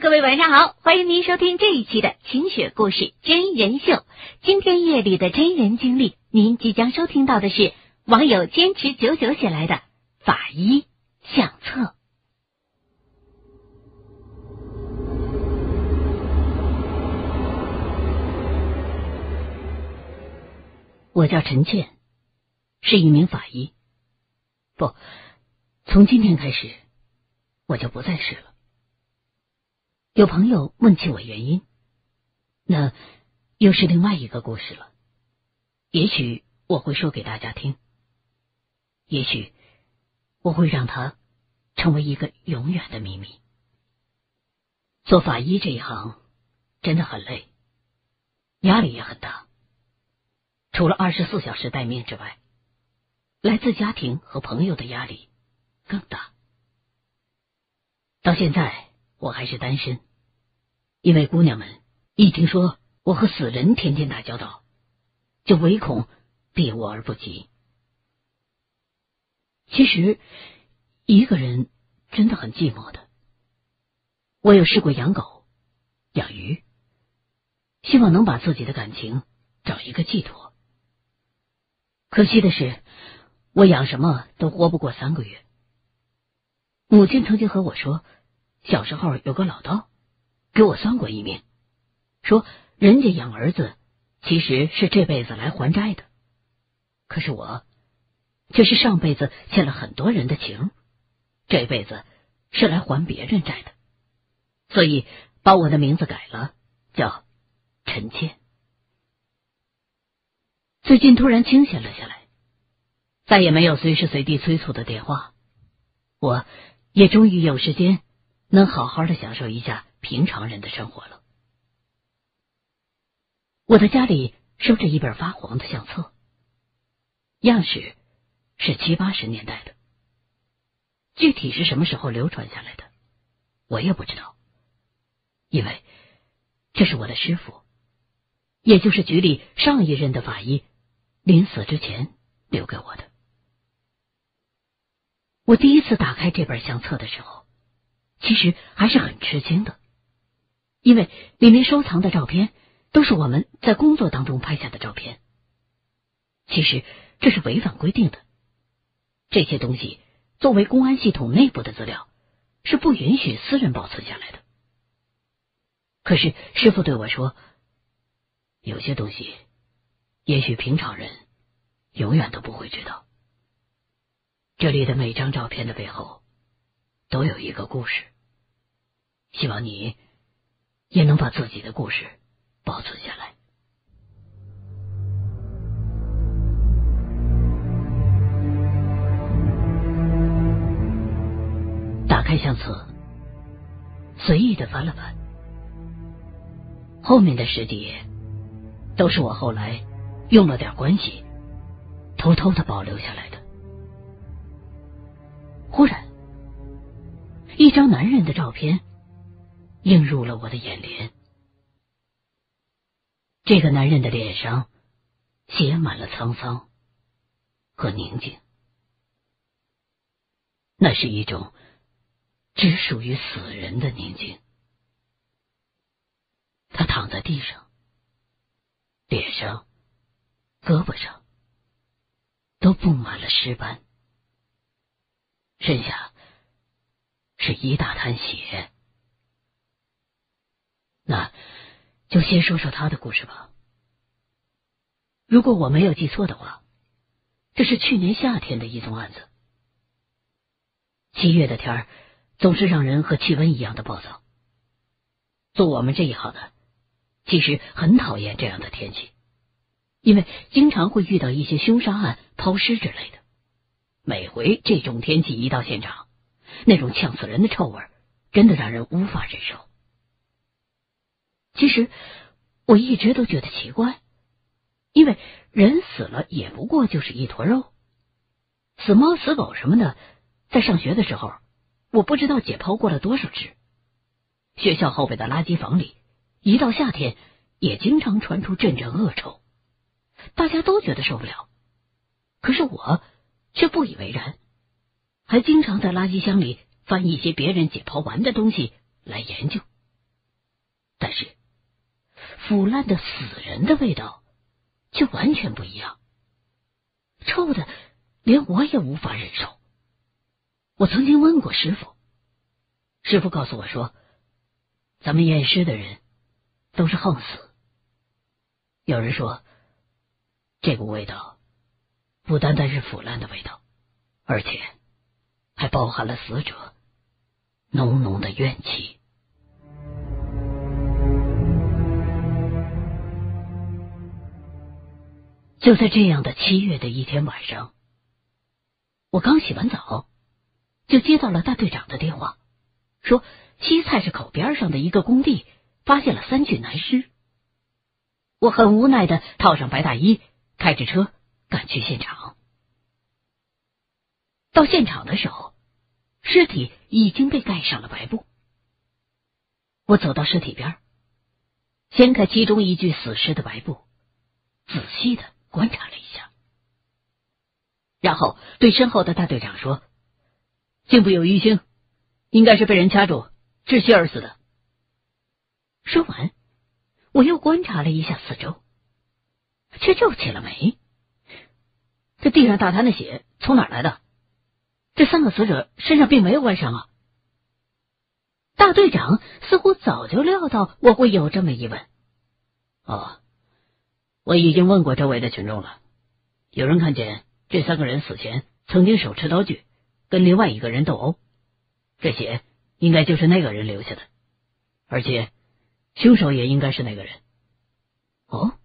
各位晚上好，欢迎您收听这一期的晴雪故事真人秀。今天夜里的真人经历，您即将收听到的是网友坚持久久写来的法医相册。我叫陈倩，是一名法医。不，从今天开始，我就不再是了。有朋友问起我原因，那又是另外一个故事了。也许我会说给大家听，也许我会让它成为一个永远的秘密。做法医这一行真的很累，压力也很大。除了二十四小时待命之外，来自家庭和朋友的压力更大。到现在我还是单身。因为姑娘们一听说我和死人天天打交道，就唯恐避我而不及。其实一个人真的很寂寞的。我有试过养狗、养鱼，希望能把自己的感情找一个寄托。可惜的是，我养什么都活不过三个月。母亲曾经和我说，小时候有个老道。给我算过一命，说人家养儿子其实是这辈子来还债的，可是我却是上辈子欠了很多人的情，这辈子是来还别人债的，所以把我的名字改了，叫陈倩。最近突然清闲了下来，再也没有随时随地催促的电话，我也终于有时间能好好的享受一下。平常人的生活了。我的家里收着一本发黄的相册，样式是七八十年代的，具体是什么时候流传下来的，我也不知道，因为这是我的师傅，也就是局里上一任的法医临死之前留给我的。我第一次打开这本相册的时候，其实还是很吃惊的。因为里面收藏的照片都是我们在工作当中拍下的照片，其实这是违反规定的。这些东西作为公安系统内部的资料，是不允许私人保存下来的。可是师傅对我说，有些东西也许平常人永远都不会知道。这里的每张照片的背后都有一个故事，希望你。也能把自己的故事保存下来。打开相册，随意的翻了翻，后面的十几页都是我后来用了点关系偷偷的保留下来的。忽然，一张男人的照片。映入了我的眼帘。这个男人的脸上写满了沧桑和宁静，那是一种只属于死人的宁静。他躺在地上，脸上、胳膊上都布满了尸斑，身下是一大滩血。那就先说说他的故事吧。如果我没有记错的话，这是去年夏天的一宗案子。七月的天儿总是让人和气温一样的暴躁。做我们这一行的，其实很讨厌这样的天气，因为经常会遇到一些凶杀案、抛尸之类的。每回这种天气一到现场，那种呛死人的臭味，真的让人无法忍受。其实我一直都觉得奇怪，因为人死了也不过就是一坨肉，死猫死狗什么的，在上学的时候，我不知道解剖过了多少只。学校后边的垃圾房里，一到夏天也经常传出阵阵恶臭，大家都觉得受不了，可是我却不以为然，还经常在垃圾箱里翻一些别人解剖完的东西来研究。但是腐烂的死人的味道却完全不一样，臭的连我也无法忍受。我曾经问过师傅，师傅告诉我说，咱们验尸的人都是横死。有人说，这股味道不单单是腐烂的味道，而且还包含了死者浓浓的怨气。就在这样的七月的一天晚上，我刚洗完澡，就接到了大队长的电话，说西菜市口边上的一个工地发现了三具男尸。我很无奈的套上白大衣，开着车赶去现场。到现场的时候，尸体已经被盖上了白布。我走到尸体边，掀开其中一具死尸的白布，仔细的。观察了一下，然后对身后的大队长说：“幸不有淤青，应该是被人掐住窒息而死的。”说完，我又观察了一下四周，却皱起了眉。这地上大滩的血从哪儿来的？这三个死者身上并没有外伤啊！大队长似乎早就料到我会有这么一问。哦。我已经问过周围的群众了，有人看见这三个人死前曾经手持刀具跟另外一个人斗殴，这血应该就是那个人留下的，而且凶手也应该是那个人。哦，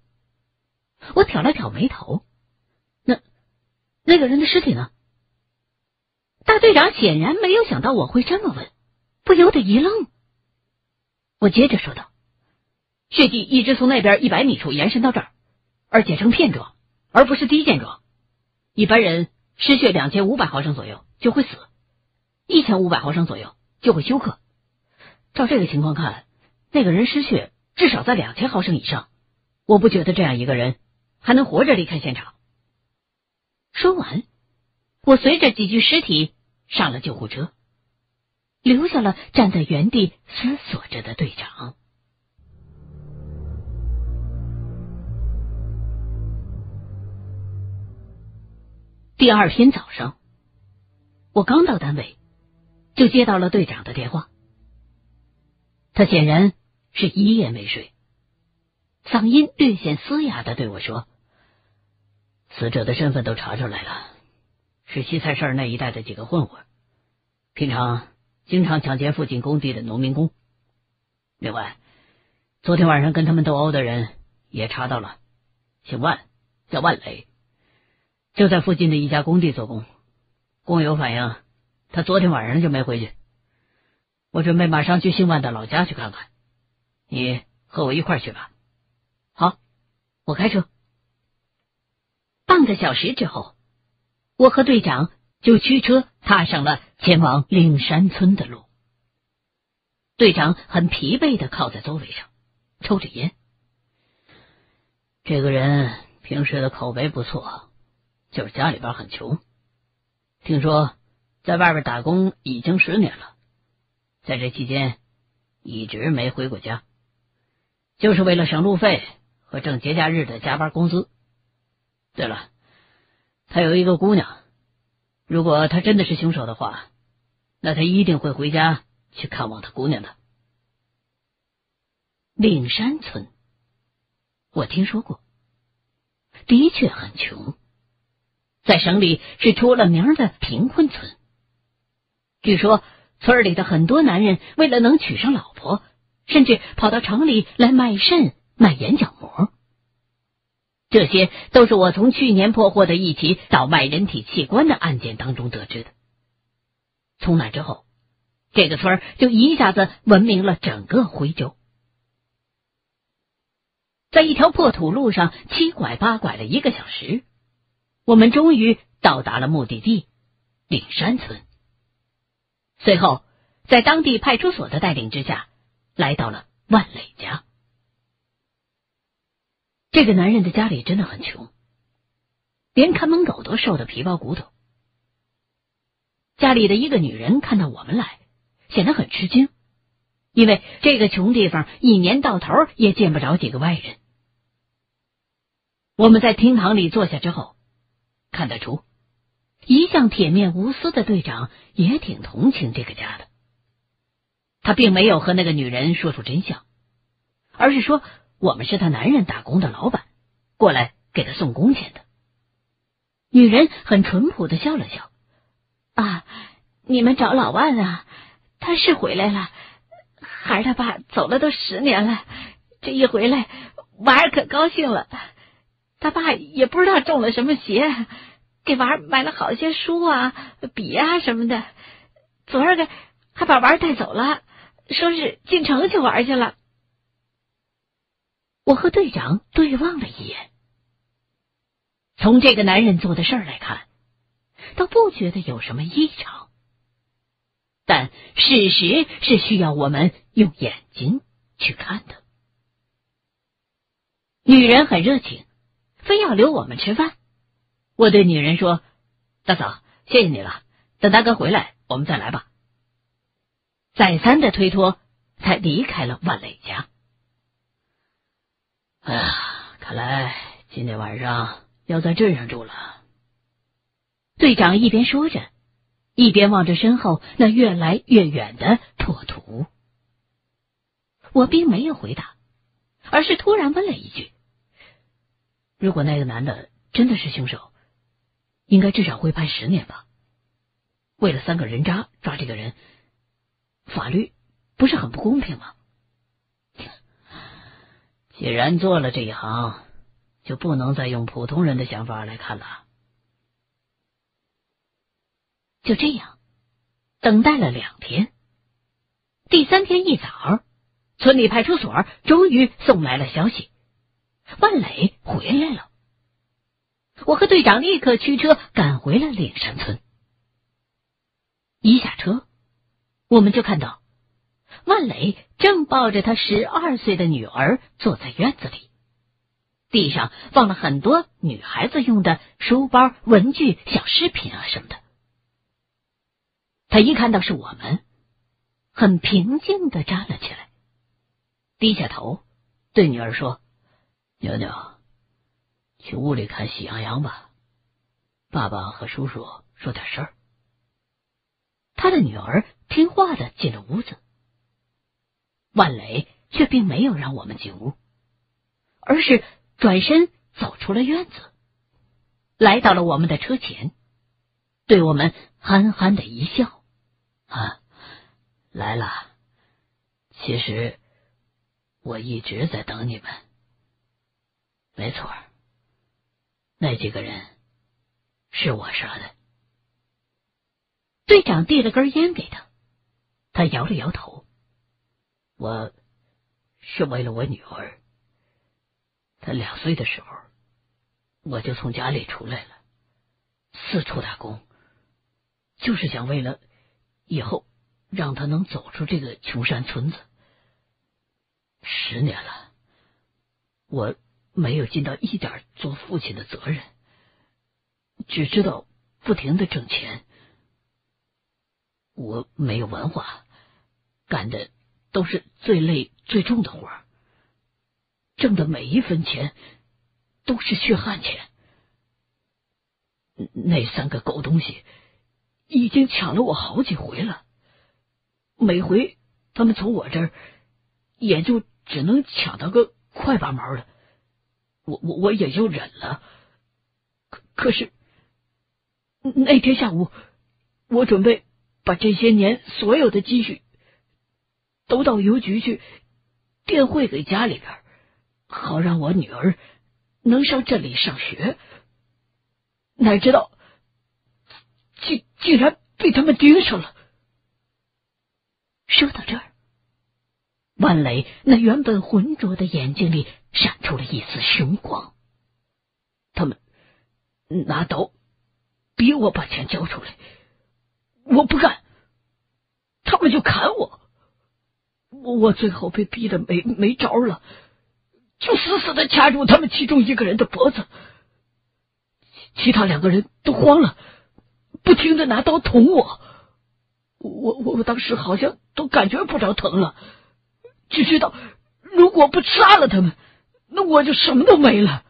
我挑了挑眉头，那那个人的尸体呢？大队长显然没有想到我会这么问，不由得一愣。我接着说道：“血迹一直从那边一百米处延伸到这儿。”而且成片状，而不是滴见状。一般人失血两千五百毫升左右就会死，一千五百毫升左右就会休克。照这个情况看，那个人失血至少在两千毫升以上。我不觉得这样一个人还能活着离开现场。说完，我随着几具尸体上了救护车，留下了站在原地思索着的队长。第二天早上，我刚到单位，就接到了队长的电话。他显然是一夜没睡，嗓音略显嘶哑的对我说：“死者的身份都查出来了，是西菜市那一带的几个混混，平常经常抢劫附近工地的农民工。另外，昨天晚上跟他们斗殴的人也查到了，姓万，叫万磊。”就在附近的一家工地做工，工友反映，他昨天晚上就没回去。我准备马上去姓万的老家去看看，你和我一块去吧。好，我开车。半个小时之后，我和队长就驱车踏上了前往岭山村的路。队长很疲惫的靠在座位上，抽着烟。这个人平时的口碑不错。就是家里边很穷，听说在外边打工已经十年了，在这期间一直没回过家，就是为了省路费和挣节假日的加班工资。对了，他有一个姑娘，如果他真的是凶手的话，那他一定会回家去看望他姑娘的。岭山村，我听说过，的确很穷。在省里是出了名的贫困村。据说村里的很多男人为了能娶上老婆，甚至跑到城里来卖肾、卖眼角膜。这些都是我从去年破获的一起倒卖人体器官的案件当中得知的。从那之后，这个村就一下子闻名了整个徽州。在一条破土路上七拐八拐了一个小时。我们终于到达了目的地岭山村。随后，在当地派出所的带领之下，来到了万磊家。这个男人的家里真的很穷，连看门狗都瘦得皮包骨头。家里的一个女人看到我们来，显得很吃惊，因为这个穷地方一年到头也见不着几个外人。我们在厅堂里坐下之后，看得出，一向铁面无私的队长也挺同情这个家的。他并没有和那个女人说出真相，而是说我们是他男人打工的老板，过来给他送工钱的。女人很淳朴的笑了笑：“啊，你们找老万啊？他是回来了，孩儿他爸走了都十年了，这一回来，娃儿可高兴了。他爸也不知道中了什么邪，给娃儿买了好些书啊、笔啊什么的。昨儿个还把娃儿带走了。”说是进城去玩去了。我和队长对望了一眼，从这个男人做的事儿来看，倒不觉得有什么异常。但事实是需要我们用眼睛去看的。女人很热情，非要留我们吃饭。我对女人说：“大嫂，谢谢你了，等大哥回来，我们再来吧。”再三的推脱，才离开了万磊家。哎呀，看来今天晚上要在镇上住了。队长一边说着，一边望着身后那越来越远的破土。我并没有回答，而是突然问了一句：“如果那个男的真的是凶手，应该至少会判十年吧？为了三个人渣抓这个人。”法律不是很不公平吗？既然做了这一行，就不能再用普通人的想法来看了。就这样，等待了两天，第三天一早，村里派出所终于送来了消息：万磊回来了。我和队长立刻驱车赶回了岭山村。一下车。我们就看到万磊正抱着他十二岁的女儿坐在院子里，地上放了很多女孩子用的书包、文具、小饰品啊什么的。他一看到是我们，很平静的站了起来，低下头对女儿说：“妞妞，去屋里看喜羊羊吧，爸爸和叔叔说点事儿。”他的女儿听话的进了屋子，万磊却并没有让我们进屋，而是转身走出了院子，来到了我们的车前，对我们憨憨的一笑：“啊，来了。其实我一直在等你们。没错，那几个人是我杀的。”队长递了根烟给他，他摇了摇头。我是为了我女儿。她两岁的时候，我就从家里出来了，四处打工，就是想为了以后让她能走出这个穷山村子。十年了，我没有尽到一点做父亲的责任，只知道不停的挣钱。我没有文化，干的都是最累最重的活儿，挣的每一分钱都是血汗钱。那三个狗东西已经抢了我好几回了，每回他们从我这儿也就只能抢到个快八毛的，我我我也就忍了。可可是那天下午，我准备。把这些年所有的积蓄都到邮局去电汇给家里边，好让我女儿能上这里上学。哪知道竟竟然被他们盯上了。说到这儿，万磊那原本浑浊的眼睛里闪出了一丝凶光。他们拿刀逼我把钱交出来。我不干，他们就砍我，我最后被逼的没没招了，就死死的掐住他们其中一个人的脖子，其他两个人都慌了，不停的拿刀捅我，我我我当时好像都感觉不着疼了，只知道如果不杀了他们，那我就什么都没了。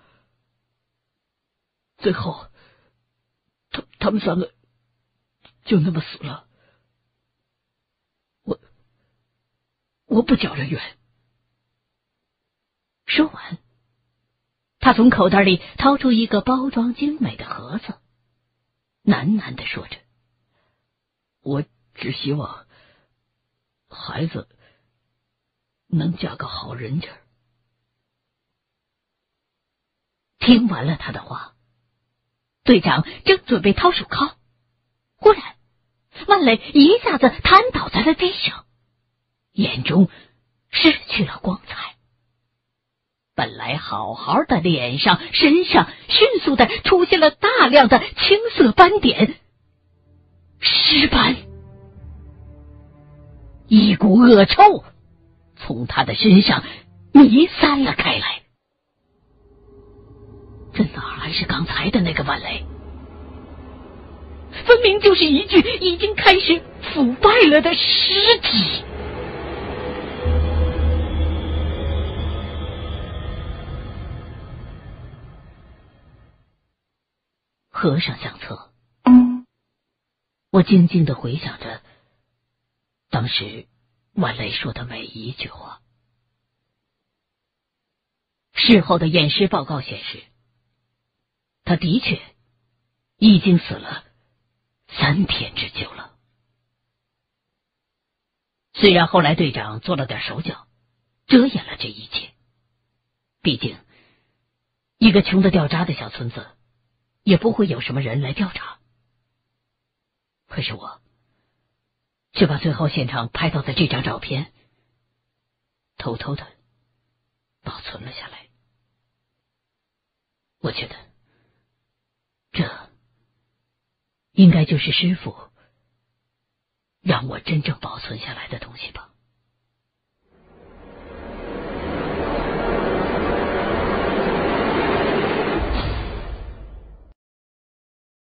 最后，他他们三个就那么死了。我不缴这冤。说完，他从口袋里掏出一个包装精美的盒子，喃喃的说着：“我只希望孩子能嫁个好人家。”听完了他的话，队长正准备掏手铐，忽然，万磊一下子瘫倒在了地上，眼中失去了光彩。本来好好的脸上、身上，迅速的出现了大量的青色斑点、尸斑，一股恶臭从他的身上弥散了开来。这哪还是刚才的那个万雷？分明就是一具已经开始腐败了的尸体。合上相册，我静静的回想着当时万雷说的每一句话。事后的验尸报告显示，他的确已经死了三天之久了。虽然后来队长做了点手脚，遮掩了这一切，毕竟一个穷的掉渣的小村子。也不会有什么人来调查。可是我却把最后现场拍到的这张照片偷偷的保存了下来。我觉得这应该就是师傅让我真正保存下来的东西吧。